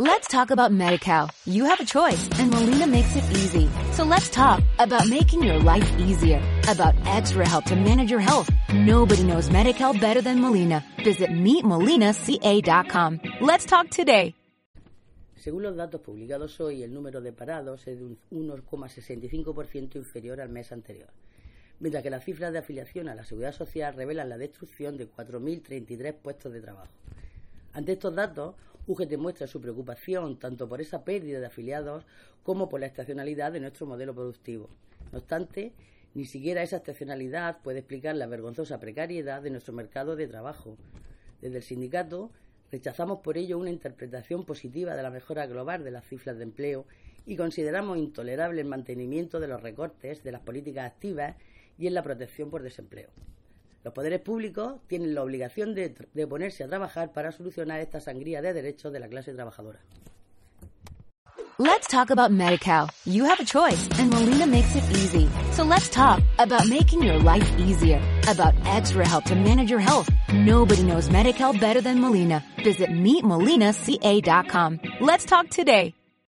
Let's talk about MediCal. You have a choice and Molina makes it easy. So let's talk about making your life easier, about extra help to manage your health. Nobody knows MediCal better than Molina. Visit meetmolinaca.com. Let's talk today. Según los datos publicados hoy, el número de parados es de un 1,65% inferior al mes anterior, mientras que las cifras de afiliación a la Seguridad Social revelan la destrucción de 4.033 puestos de trabajo. Ante estos datos, UGT muestra su preocupación tanto por esa pérdida de afiliados como por la estacionalidad de nuestro modelo productivo. No obstante, ni siquiera esa estacionalidad puede explicar la vergonzosa precariedad de nuestro mercado de trabajo. Desde el sindicato rechazamos por ello una interpretación positiva de la mejora global de las cifras de empleo y consideramos intolerable el mantenimiento de los recortes de las políticas activas y en la protección por desempleo. Los poderes públicos tienen la obligación de, de ponerse a trabajar para solucionar esta sangría de derechos de la clase trabajadora. Let's talk about MediCal. You have a choice and Molina makes it easy. So let's talk about making your life easier, about extra help to manage your health. Nobody knows MediCal better than Molina. Visit meetmolinaca.com. Let's talk today.